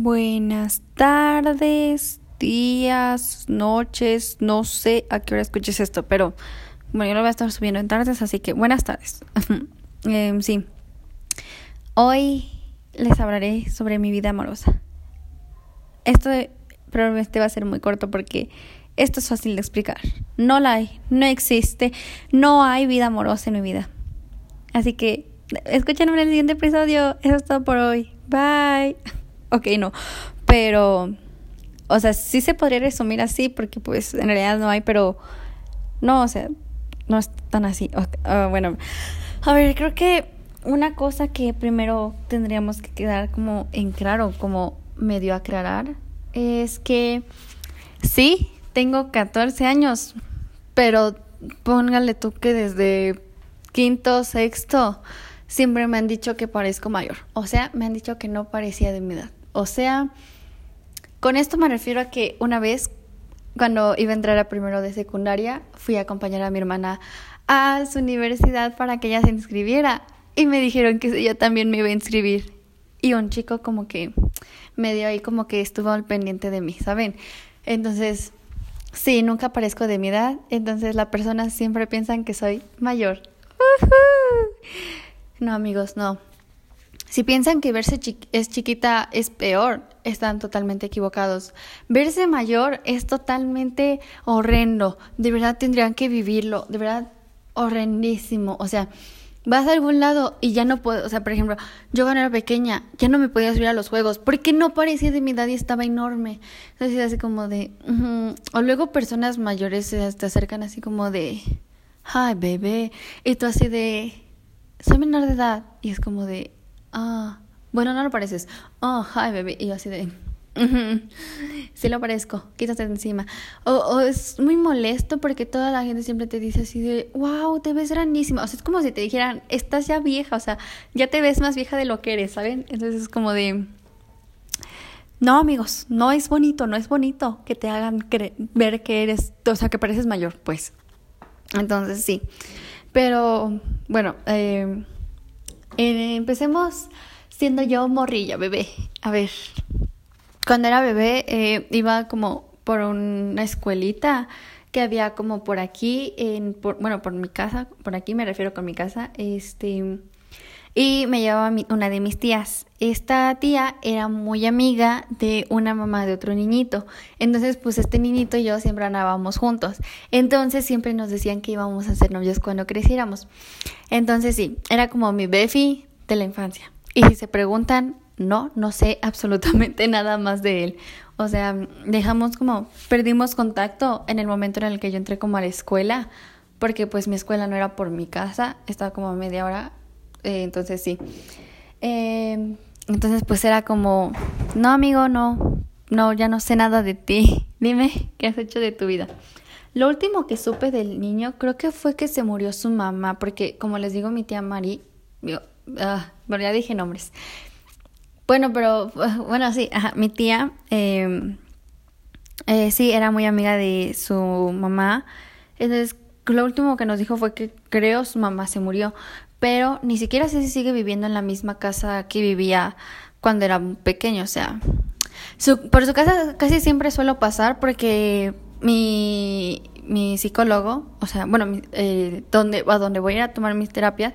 Buenas tardes, días, noches, no sé a qué hora escuches esto, pero bueno, yo lo voy a estar subiendo en tardes, así que buenas tardes. Em, sí, hoy les hablaré sobre mi vida amorosa. Esto probablemente va a ser muy corto porque esto es fácil de explicar. No la hay, no existe, no hay vida amorosa en mi vida. Así que escúchenme en el siguiente episodio. Eso es todo por hoy. Bye. ok, no, pero, o sea, sí se podría resumir así porque pues en realidad no hay, pero no, o sea, no es tan así. Ah, bueno, a ver, creo que una cosa que primero tendríamos que quedar como en claro, como medio aclarar, es que sí, tengo 14 años, pero póngale tú que desde quinto, sexto, siempre me han dicho que parezco mayor. O sea, me han dicho que no parecía de mi edad. O sea, con esto me refiero a que una vez, cuando iba a entrar a primero de secundaria, fui a acompañar a mi hermana a su universidad para que ella se inscribiera. Y me dijeron que yo también me iba a inscribir. Y un chico como que me dio ahí como que estuvo al pendiente de mí, ¿saben? Entonces, sí, nunca parezco de mi edad. Entonces las personas siempre piensan que soy mayor. No, amigos, no. Si piensan que verse es chiquita es peor, están totalmente equivocados. Verse mayor es totalmente horrendo. De verdad tendrían que vivirlo. De verdad, horrendísimo. O sea, vas a algún lado y ya no puedo. O sea, por ejemplo, yo cuando era pequeña ya no me podía subir a los juegos porque no parecía de mi edad y estaba enorme. Entonces, así como de. O luego personas mayores te acercan así como de. Ay, bebé. Y tú así de. Soy menor de edad. Y es como de ah, bueno, no lo pareces. Oh, hi, baby. Y yo así de, sí lo parezco, quítate de encima. O, es muy molesto porque toda la gente siempre te dice así de, wow, te ves grandísima. O sea, es como si te dijeran, estás ya vieja, o sea, ya te ves más vieja de lo que eres, ¿saben? Entonces es como de, no, amigos, no es bonito, no es bonito que te hagan ver que eres, o sea, que pareces mayor, pues. Entonces sí. Pero, bueno, eh eh, empecemos siendo yo morrilla, bebé. A ver, cuando era bebé eh, iba como por una escuelita que había como por aquí, en, bueno, por mi casa, por aquí me refiero con mi casa, este, y me llevaba una de mis tías. Esta tía era muy amiga de una mamá de otro niñito. Entonces, pues este niñito y yo siempre andábamos juntos. Entonces, siempre nos decían que íbamos a ser novios cuando creciéramos. Entonces, sí, era como mi befi de la infancia. Y si se preguntan, no, no sé absolutamente nada más de él. O sea, dejamos como, perdimos contacto en el momento en el que yo entré como a la escuela, porque pues mi escuela no era por mi casa, estaba como a media hora eh, entonces sí. Eh, entonces pues era como, no amigo, no, no, ya no sé nada de ti. Dime qué has hecho de tu vida. Lo último que supe del niño creo que fue que se murió su mamá, porque como les digo mi tía Mari, yo, ah, bueno ya dije nombres. Bueno, pero bueno sí, mi tía em, eh, sí era muy amiga de su mamá. Entonces lo último que nos dijo fue que creo su mamá se murió, pero ni siquiera sé si sigue viviendo en la misma casa que vivía cuando era pequeño, o sea, por su casa casi siempre suelo pasar porque mi, mi psicólogo, o sea, bueno, eh, donde, a donde voy a ir a tomar mis terapias,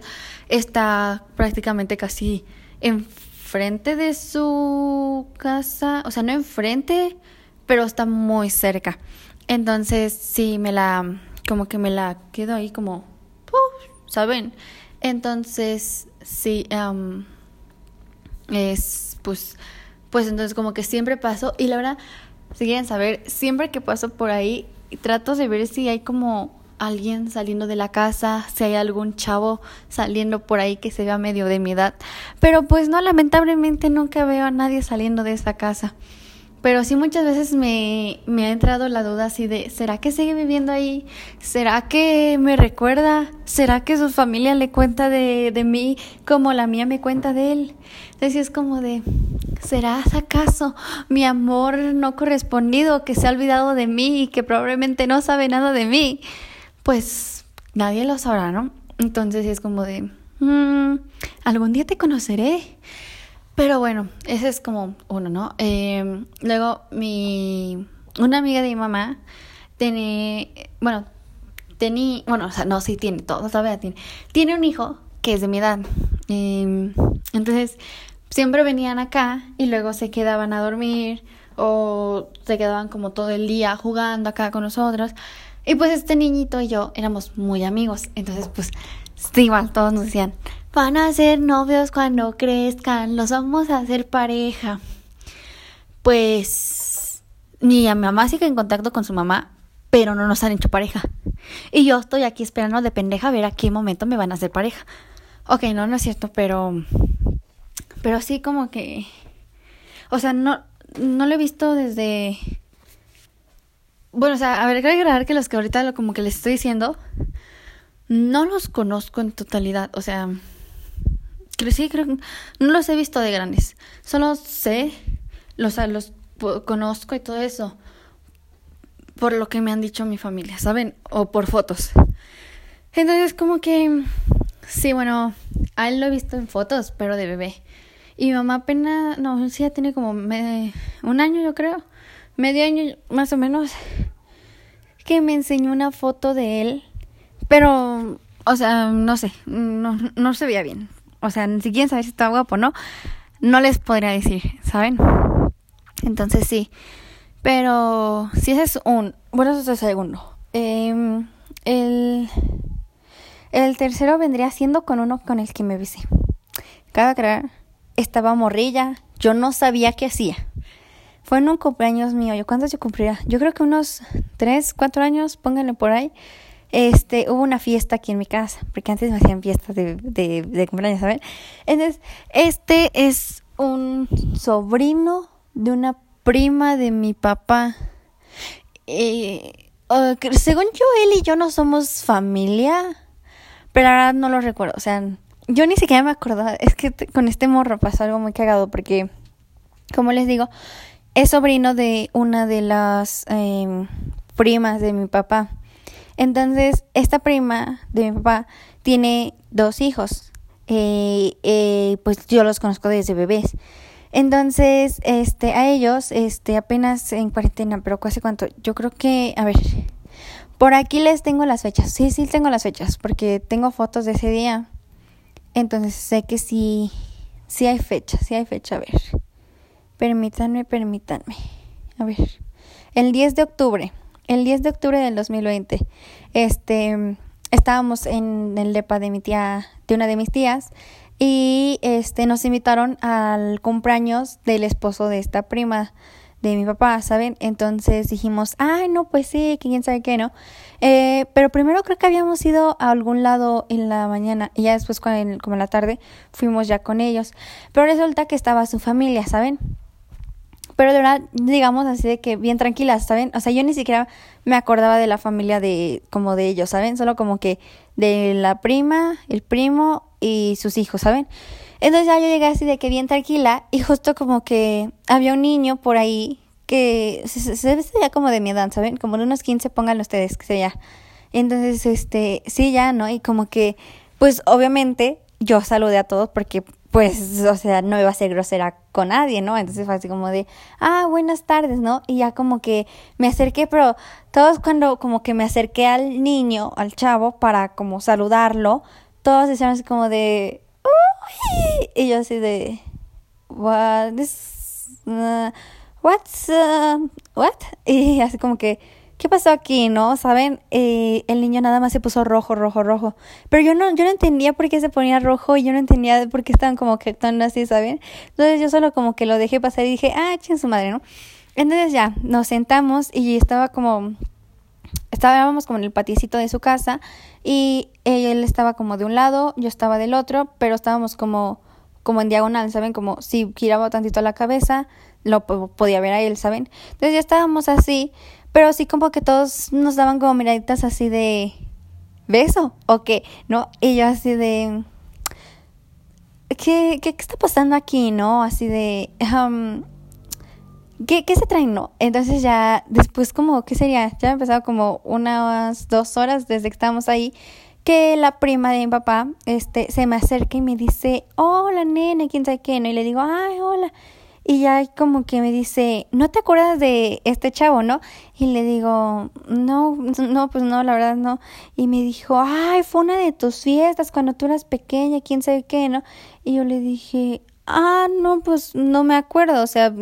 está prácticamente casi enfrente de su casa, o sea, no enfrente, pero está muy cerca. Entonces, sí, me la, como que me la quedo ahí como, ¿saben? Entonces, sí, es pues, pues entonces como que siempre paso y la verdad, si quieren saber, siempre que paso por ahí, trato de ver si hay como alguien saliendo de la casa, si hay algún chavo saliendo por ahí que se vea medio de mi edad. Pero pues no, lamentablemente nunca veo a nadie saliendo de esa casa. Pero sí muchas veces me, me ha entrado la duda así de, ¿será que sigue viviendo ahí? ¿Será que me recuerda? ¿Será que su familia le cuenta de, de mí como la mía me cuenta de él? Entonces es como de, ¿será acaso mi amor no correspondido que se ha olvidado de mí y que probablemente no sabe nada de mí? Pues nadie lo sabrá, ¿no? Entonces es como de, mm, algún día te conoceré. Pero bueno, ese es como uno, ¿no? Eh, luego, mi. Una amiga de mi mamá tiene. Bueno, tenía. Bueno, o sea, no, sí tiene todo, todavía tiene. Tiene un hijo que es de mi edad. Eh, entonces, siempre venían acá y luego se quedaban a dormir o se quedaban como todo el día jugando acá con nosotros. Y pues este niñito y yo éramos muy amigos. Entonces, pues, igual todos nos decían, van a ser novios cuando crezcan, los vamos a hacer pareja. Pues, mi mamá sigue en contacto con su mamá, pero no nos han hecho pareja. Y yo estoy aquí esperando de pendeja a ver a qué momento me van a hacer pareja. Ok, no, no es cierto, pero... Pero sí como que... O sea, no, no lo he visto desde bueno, o sea, a ver, quiero agregar que los que ahorita lo, como que les estoy diciendo, no los conozco en totalidad. O sea, creo, sí, creo no los he visto de grandes. Solo sé, los, los conozco y todo eso. Por lo que me han dicho mi familia, ¿saben? O por fotos. Entonces, como que, sí, bueno, a él lo he visto en fotos, pero de bebé. Y mi mamá apenas, no, sí ya tiene como un año, yo creo medio año más o menos, que me enseñó una foto de él, pero, o sea, no sé, no, no se veía bien. O sea, si quieren saber si está guapo o no, no les podría decir, ¿saben? Entonces sí. Pero si ese es un, bueno, eso es el segundo. Eh, el, el tercero vendría siendo con uno con el que me besé. Cada creer, estaba morrilla, yo no sabía qué hacía. Fue en un cumpleaños mío. ¿Yo cuántos yo cumplía? Yo creo que unos tres, cuatro años, pónganle por ahí. Este, hubo una fiesta aquí en mi casa, porque antes me hacían fiestas de, de, de cumpleaños, ¿saben? Entonces, este es un sobrino de una prima de mi papá. Eh, según yo, él y yo no somos familia, pero ahora no lo recuerdo. O sea, yo ni siquiera me acordaba. Es que con este morro pasó algo muy cagado, porque, como les digo, es sobrino de una de las em, primas de mi papá. Entonces, esta prima de mi papá tiene dos hijos. Eh, eh, pues yo los conozco desde bebés. Entonces, este, a ellos, este, apenas en cuarentena, pero casi cuánto, yo creo que, a ver, por aquí les tengo las fechas. Sí, sí tengo las fechas, porque tengo fotos de ese día. Entonces sé que sí, sí hay fecha, sí hay fecha, a ver. Permítanme, permítanme. A ver. El 10 de octubre. El 10 de octubre del 2020. Este. Estábamos en el depa de mi tía, de una de mis tías, y este nos invitaron al cumpleaños del esposo de esta prima de mi papá, ¿saben? Entonces dijimos, ay, no, pues sí, quién sabe qué, ¿no? Eh, pero primero creo que habíamos ido a algún lado en la mañana y ya después, como en la tarde, fuimos ya con ellos. Pero resulta que estaba su familia, ¿saben? Pero de verdad, digamos así de que bien tranquilas, ¿saben? O sea, yo ni siquiera me acordaba de la familia de, como de ellos, ¿saben? Solo como que de la prima, el primo y sus hijos, ¿saben? Entonces ya yo llegué así de que bien tranquila y justo como que había un niño por ahí que se, se, ya como de mi edad, ¿saben? Como de unos 15, pónganlo ustedes, que sea. Entonces, este, sí, ya, ¿no? Y como que, pues obviamente yo saludé a todos porque pues, o sea, no iba a ser grosera con nadie, ¿no? Entonces fue así como de, ah, buenas tardes, ¿no? Y ya como que me acerqué, pero todos cuando como que me acerqué al niño, al chavo, para como saludarlo, todos decían así como de, uy, y yo así de, what is, uh, what's, uh, what? Y así como que, ¿qué pasó aquí? ¿No? ¿Saben? Eh, el niño nada más se puso rojo, rojo, rojo. Pero yo no, yo no entendía por qué se ponía rojo y yo no entendía por qué estaban como que actuando así, ¿saben? Entonces yo solo como que lo dejé pasar y dije, ah, ching su madre, ¿no? Entonces ya, nos sentamos y estaba como, estábamos como en el paticito de su casa y él estaba como de un lado, yo estaba del otro, pero estábamos como, como en diagonal, ¿saben? Como si giraba tantito la cabeza, lo podía ver a él, ¿saben? Entonces ya estábamos así pero sí como que todos nos daban como miraditas así de beso o qué, ¿no? Y yo así de ¿qué, qué, está pasando aquí, no? Así de um, ¿qué, ¿qué se traen, no? Entonces ya después como, ¿qué sería? Ya ha empezado como unas dos horas desde que estábamos ahí que la prima de mi papá, este, se me acerca y me dice, hola nena, quién sabe qué, ¿no? Y le digo, ay, hola. Y ya como que me dice, ¿no te acuerdas de este chavo, no? Y le digo, no, no, pues no, la verdad no. Y me dijo, ay, fue una de tus fiestas cuando tú eras pequeña, quién sabe qué, ¿no? Y yo le dije, ah, no, pues no me acuerdo, o sea,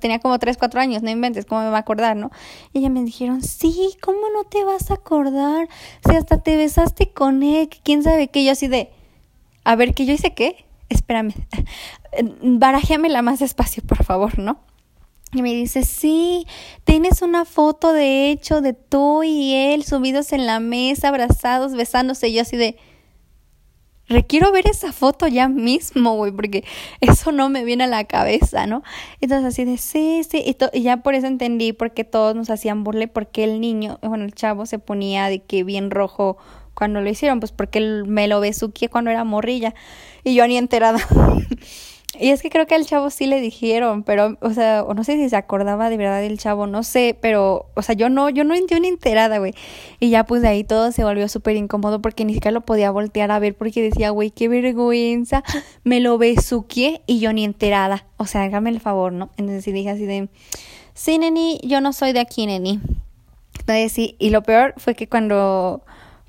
tenía como 3, 4 años, no inventes, ¿cómo me va a acordar, no? Y ella me dijeron, sí, ¿cómo no te vas a acordar? Si hasta te besaste con él, quién sabe qué, yo así de, a ver, ¿que yo hice qué? Espérame, barajéamela más despacio, por favor, ¿no? Y me dice, sí, tienes una foto de hecho de tú y él subidos en la mesa, abrazados, besándose. Y yo así de, requiero ver esa foto ya mismo, güey, porque eso no me viene a la cabeza, ¿no? Entonces así de, sí, sí, y, y ya por eso entendí por qué todos nos hacían burle, porque el niño, bueno, el chavo se ponía de que bien rojo cuando lo hicieron, pues porque me lo besuqué cuando era morrilla y yo ni enterada. y es que creo que al chavo sí le dijeron, pero, o sea, o no sé si se acordaba de verdad del chavo, no sé, pero, o sea, yo no, yo no, yo ni enterada, güey. Y ya pues de ahí todo se volvió súper incómodo porque ni siquiera lo podía voltear a ver porque decía, güey, qué vergüenza, me lo besuqué y yo ni enterada. O sea, hágame el favor, ¿no? Entonces sí dije así de, sí, neni, yo no soy de aquí, neni. Entonces sí, y lo peor fue que cuando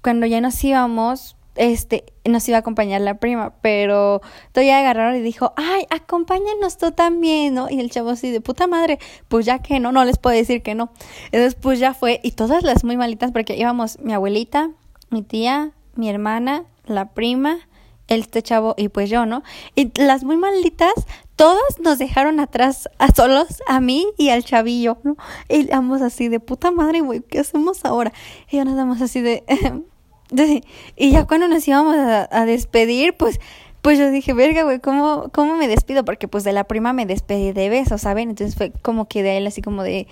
cuando ya nos íbamos, este, nos iba a acompañar la prima, pero todavía agarraron y dijo, ay, acompáñanos tú también, ¿no? Y el chavo así de puta madre, pues ya que no, no les puedo decir que no. Entonces, pues ya fue, y todas las muy malitas, porque íbamos mi abuelita, mi tía, mi hermana, la prima, este chavo y pues yo, ¿no? Y las muy malitas, todas nos dejaron atrás a solos, a mí y al chavillo, ¿no? Y ambos así de puta madre, güey, ¿qué hacemos ahora? Y yo nada más así de... y ya cuando nos íbamos a, despedir, pues pues yo dije, verga, güey, ¿cómo, ¿cómo me despido? Porque pues de la prima me despedí de besos, ¿saben? Entonces fue como que de él así como de,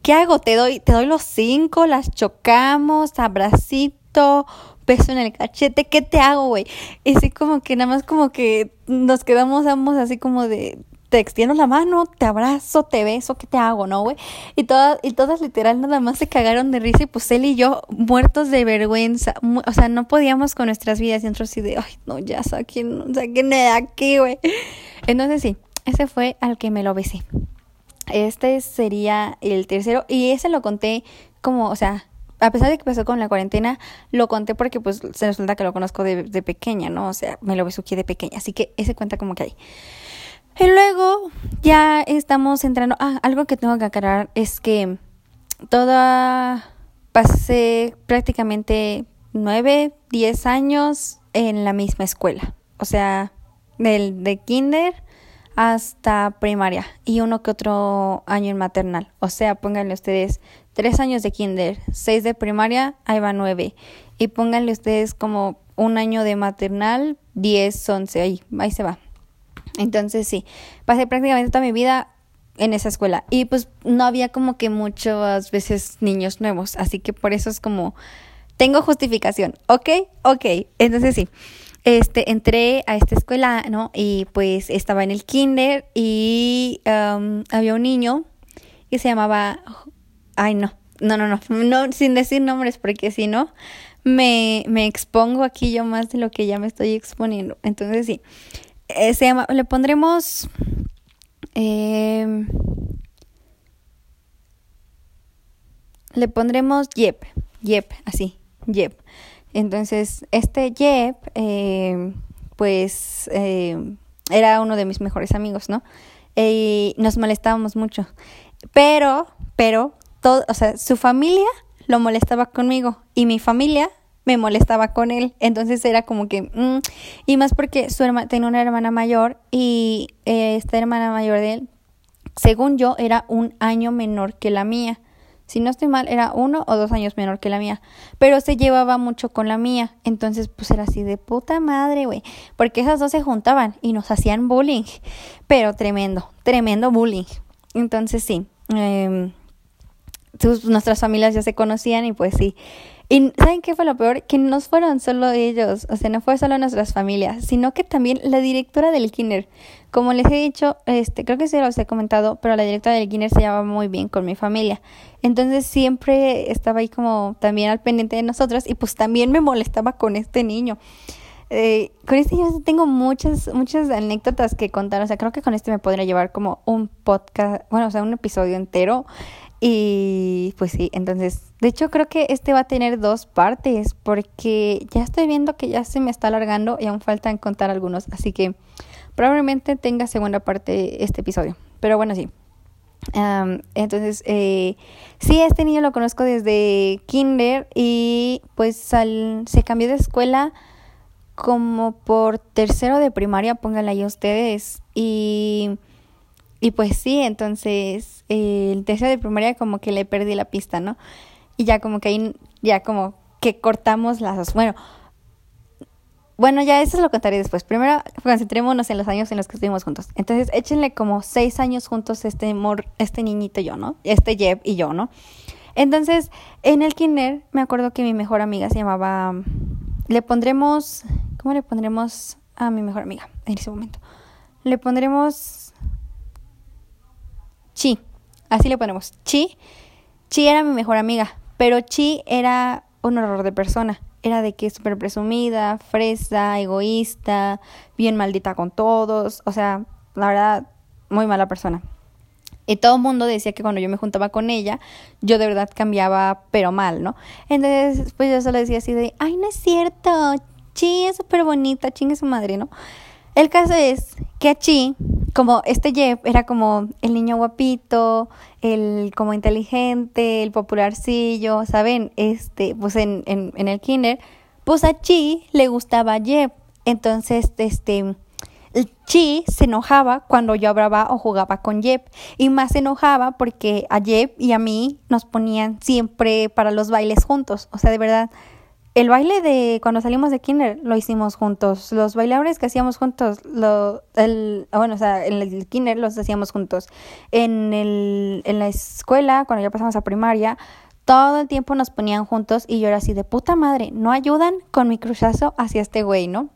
¿qué hago? Te doy, te doy los cinco, las chocamos, abracito, beso en el cachete, ¿qué te hago, güey? Y así como que nada más como que nos quedamos ambos así como de, te extiendo la mano, te abrazo, te beso, ¿qué te hago, no, güey? Y todas, y todas literal nada más se cagaron de risa y pues él y yo muertos de vergüenza, o sea, no podíamos con nuestras vidas y nosotros así de, ay, no, ya saquen, saquen de aquí, güey. Entonces sí, ese fue al que me lo besé. Este sería el tercero y ese lo conté como, o sea, a pesar de que pasó con la cuarentena, lo conté porque pues se resulta que lo conozco de, de pequeña, ¿no? O sea, me lo besuqué de pequeña, así que ese cuenta como que hay. Y luego ya estamos entrando. Ah, algo que tengo que aclarar es que toda. Pasé prácticamente nueve, diez años en la misma escuela. O sea, del de kinder hasta primaria y uno que otro año en maternal. O sea, pónganle ustedes tres años de kinder, seis de primaria, ahí va nueve. Y pónganle ustedes como un año de maternal, diez, once, ahí, ahí se va. Entonces sí, pasé prácticamente toda mi vida en esa escuela y pues no había como que muchas veces niños nuevos, así que por eso es como, tengo justificación, ¿ok? Ok, entonces sí, este, entré a esta escuela, ¿no? Y pues estaba en el kinder y um, había un niño que se llamaba, ay no, no, no, no, no, sin decir nombres porque si no, me, me expongo aquí yo más de lo que ya me estoy exponiendo, entonces sí. Se le pondremos eh, le pondremos Yep, Yep, así, Yep. Entonces, este Yep, eh, pues, eh, era uno de mis mejores amigos, ¿no? Y nos molestábamos mucho. Pero, pero, todo, o sea, su familia lo molestaba conmigo y mi familia me molestaba con él. Entonces era como que... Mm, y más porque su hermana tenía una hermana mayor y eh, esta hermana mayor de él, según yo, era un año menor que la mía. Si no estoy mal, era uno o dos años menor que la mía. Pero se llevaba mucho con la mía. Entonces, pues era así de puta madre, güey. Porque esas dos se juntaban y nos hacían bullying. Pero tremendo, tremendo bullying. Entonces, sí. Eh, nuestras familias ya se conocían y pues sí. Y ¿saben qué fue lo peor? Que no fueron solo ellos, o sea, no fue solo nuestras familias, sino que también la directora del kinder. Como les he dicho, este, creo que se los he comentado, pero la directora del kinder se llevaba muy bien con mi familia. Entonces siempre estaba ahí como también al pendiente de nosotros y pues también me molestaba con este niño. Eh, con este yo tengo muchas, muchas anécdotas que contar. O sea, creo que con este me podría llevar como un podcast, bueno, o sea, un episodio entero. Y pues sí, entonces, de hecho creo que este va a tener dos partes porque ya estoy viendo que ya se me está alargando y aún faltan contar algunos. Así que probablemente tenga segunda parte este episodio. Pero bueno, sí. entonces, eh, sí, este niño lo conozco desde kinder y pues se cambió de escuela como por tercero de primaria, pónganla ahí ustedes. Y, y pues sí, entonces el tercero de primaria como que le perdí la pista, ¿no? Y ya como que ahí, ya como que cortamos las... Bueno, bueno, ya eso lo contaré después. Primero, concentrémonos en los años en los que estuvimos juntos. Entonces, échenle como seis años juntos este mor, este niñito y yo, ¿no? Este Jeb y yo, ¿no? Entonces, en el kinder, me acuerdo que mi mejor amiga se llamaba... Le pondremos ¿Cómo le pondremos a mi mejor amiga en ese momento? Le pondremos Chi. Así le ponemos. Chi. Chi era mi mejor amiga. Pero Chi era un horror de persona. Era de que súper presumida, fresa, egoísta, bien maldita con todos. O sea, la verdad, muy mala persona. Y todo el mundo decía que cuando yo me juntaba con ella, yo de verdad cambiaba, pero mal, ¿no? Entonces, pues yo solo decía así de, ay, no es cierto, Chi es súper bonita, chingue su madre, ¿no? El caso es que a Chi, como este Jeff era como el niño guapito, el como inteligente, el popularcillo, ¿saben? Este, pues en, en, el kinder, pues a Chi le gustaba Jeff. Entonces, este, Chi se enojaba cuando yo hablaba o jugaba con Jeff y más se enojaba porque a Jeff y a mí nos ponían siempre para los bailes juntos, o sea, de verdad el baile de cuando salimos de kinder lo hicimos juntos. Los bailadores que hacíamos juntos, lo, el, bueno, o sea, en el kinder los hacíamos juntos. En, el, en la escuela, cuando ya pasamos a primaria, todo el tiempo nos ponían juntos y yo era así de puta madre, no ayudan con mi cruzazo hacia este güey, ¿no?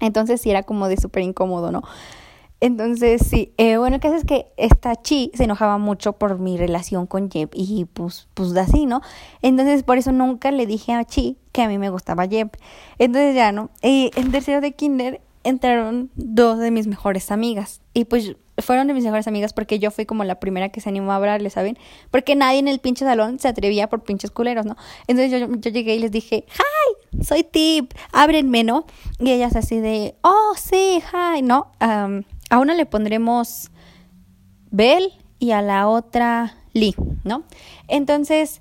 Entonces sí era como de súper incómodo, ¿no? Entonces, sí, eh, bueno, el caso es que esta Chi se enojaba mucho por mi relación con Jeb y pues, pues así, ¿no? Entonces, por eso nunca le dije a Chi que a mí me gustaba Jeb. Entonces ya, ¿no? Y en tercero de kinder entraron dos de mis mejores amigas y pues fueron de mis mejores amigas porque yo fui como la primera que se animó a hablarle, ¿saben? Porque nadie en el pinche salón se atrevía por pinches culeros, ¿no? Entonces yo, yo llegué y les dije, ¡Hi! Soy Tip, ábrenme, ¿no? Y ellas así de, oh, sí, hi, ¿no? A una le pondremos Belle y a la otra Lee, ¿no? Entonces,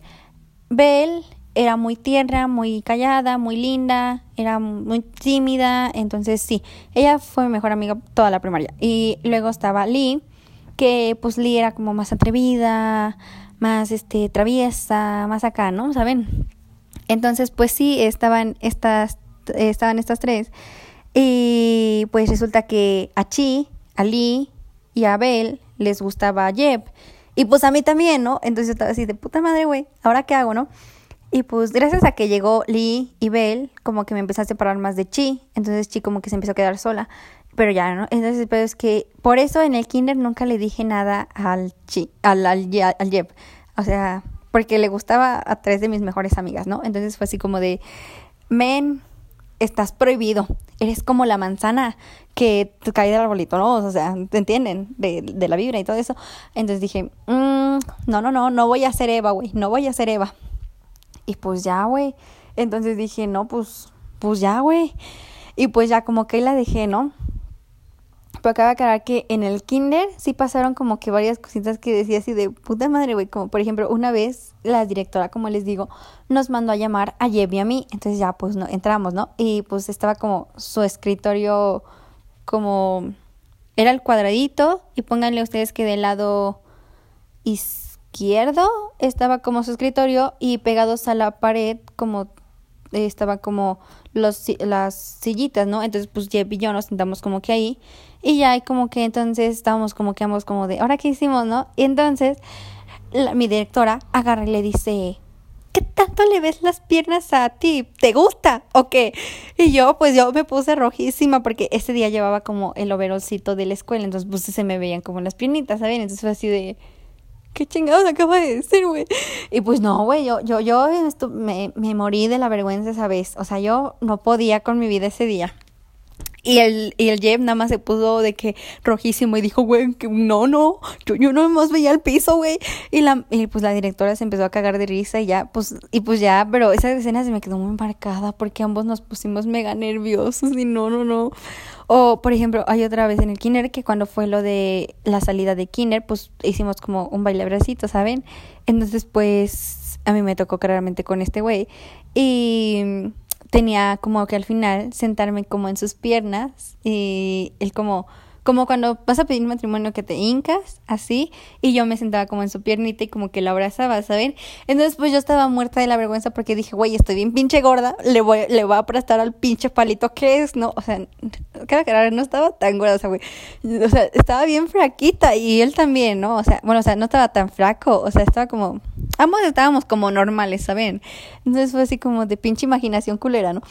Belle era muy tierna, muy callada, muy linda, era muy tímida, entonces sí, ella fue mi mejor amiga toda la primaria. Y luego estaba Lee, que pues Lee era como más atrevida, más este traviesa, más acá, ¿no? ¿Saben? Entonces, pues sí, estaban estas estaban estas tres. Y pues resulta que a Chi a Lee y a Bel les gustaba Jeb. Y pues a mí también, ¿no? Entonces estaba así de puta madre, güey, ¿ahora qué hago, no? Y pues gracias a que llegó Lee y Bel, como que me empecé a separar más de Chi. Entonces Chi como que se empezó a quedar sola. Pero ya, ¿no? Entonces, pero es que por eso en el kinder nunca le dije nada al Chi, al, al, al Jeb. O sea, porque le gustaba a tres de mis mejores amigas, ¿no? Entonces fue así como de, men, estás prohibido. Eres como la manzana que cae del arbolito, ¿no? O sea, ¿te entienden? De, de la vibra y todo eso. Entonces dije, mm, no, no, no, no voy a ser Eva, güey, no voy a ser Eva. Y pues ya, güey. Entonces dije, no, pues, pues ya, güey. Y pues ya como que la dejé, ¿no? Pero acaba de aclarar que en el kinder sí pasaron como que varias cositas que decía así de puta madre, güey. Como por ejemplo, una vez la directora, como les digo, nos mandó a llamar a Jeb y a mí. Entonces ya pues no, entramos, ¿no? Y pues estaba como su escritorio como... Era el cuadradito y pónganle ustedes que del lado izquierdo estaba como su escritorio y pegados a la pared como estaba como los, las sillitas, ¿no? Entonces, pues Jeb y yo nos sentamos como que ahí. Y ya como que entonces estábamos como que ambos como de, ¿ahora qué hicimos, no? Y entonces mi directora agarra y le dice, ¿qué tanto le ves las piernas a ti? ¿Te gusta o qué? Y yo, pues yo me puse rojísima porque ese día llevaba como el overolcito de la escuela, entonces pues se me veían como las piernitas, ¿saben? Entonces fue así de... ¿Qué chingados acaba de decir, güey? Y pues no, güey, yo, yo, yo me, me morí de la vergüenza esa vez. O sea, yo no podía con mi vida ese día. Y el, y el Jeff nada más se puso de que rojísimo y dijo, güey, que no, no, yo, yo no más veía el piso, güey. Y la, y pues la directora se empezó a cagar de risa y ya, pues, y pues ya, pero esa escena se me quedó muy marcada porque ambos nos pusimos mega nerviosos y no, no, no. O, por ejemplo, hay otra vez en el Kinder que cuando fue lo de la salida de Kinder, pues hicimos como un baile bracito, ¿saben? Entonces, pues, a mí me tocó claramente con este güey. Y tenía como que al final sentarme como en sus piernas y él como como cuando vas a pedir matrimonio que te hincas, así, y yo me sentaba como en su piernita y como que la abrazaba, ¿saben? Entonces, pues yo estaba muerta de la vergüenza porque dije, güey, estoy bien pinche gorda, le voy, le voy a prestar al pinche palito que es, ¿no? O sea, no estaba tan gorda, o güey, o sea, estaba bien fraquita y él también, ¿no? O sea, bueno, o sea, no estaba tan flaco, o sea, estaba como, ambos estábamos como normales, ¿saben? Entonces fue así como de pinche imaginación culera, ¿no?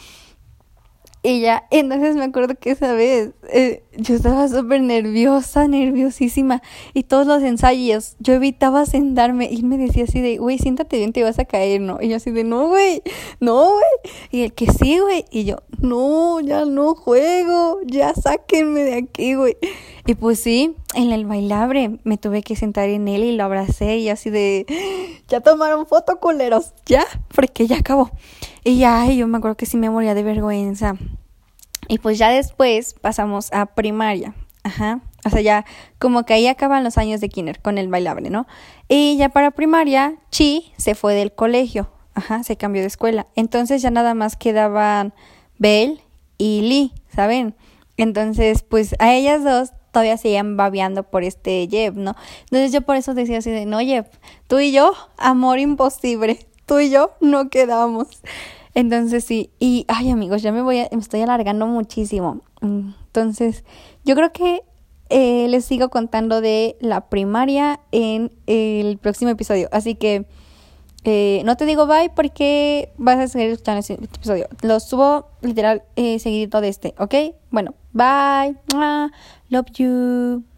Y ya, entonces me acuerdo que esa vez eh, yo estaba súper nerviosa, nerviosísima. Y todos los ensayos, yo evitaba sentarme. Y él me decía así de, güey, siéntate bien, te vas a caer, ¿no? Y yo así de, no, güey, no, güey. Y el que sí, güey. Y yo, no, ya no juego, ya sáquenme de aquí, güey. Y pues sí, en el bailable me tuve que sentar en él y lo abracé y así de, ya tomaron foto, culeros, ya, porque ya acabó. Y ya, yo me acuerdo que sí me moría de vergüenza. Y pues ya después pasamos a primaria. Ajá. O sea, ya como que ahí acaban los años de kinder con el bailable, ¿no? Y ya para primaria, Chi se fue del colegio. Ajá, se cambió de escuela. Entonces ya nada más quedaban Belle y Lee, ¿saben? Entonces, pues a ellas dos todavía seguían babeando por este Jeff, ¿no? Entonces yo por eso decía así de, no, Jeff, tú y yo, amor imposible tú y yo no quedamos. Entonces sí, y ay amigos, ya me voy me estoy alargando muchísimo. Entonces, yo creo que eh, les sigo contando de la primaria en el próximo episodio. Así que eh, no te digo bye porque vas a seguir escuchando ese episodio. Lo subo literal eh, seguidito de este, ¿ok? Bueno, bye. Love you.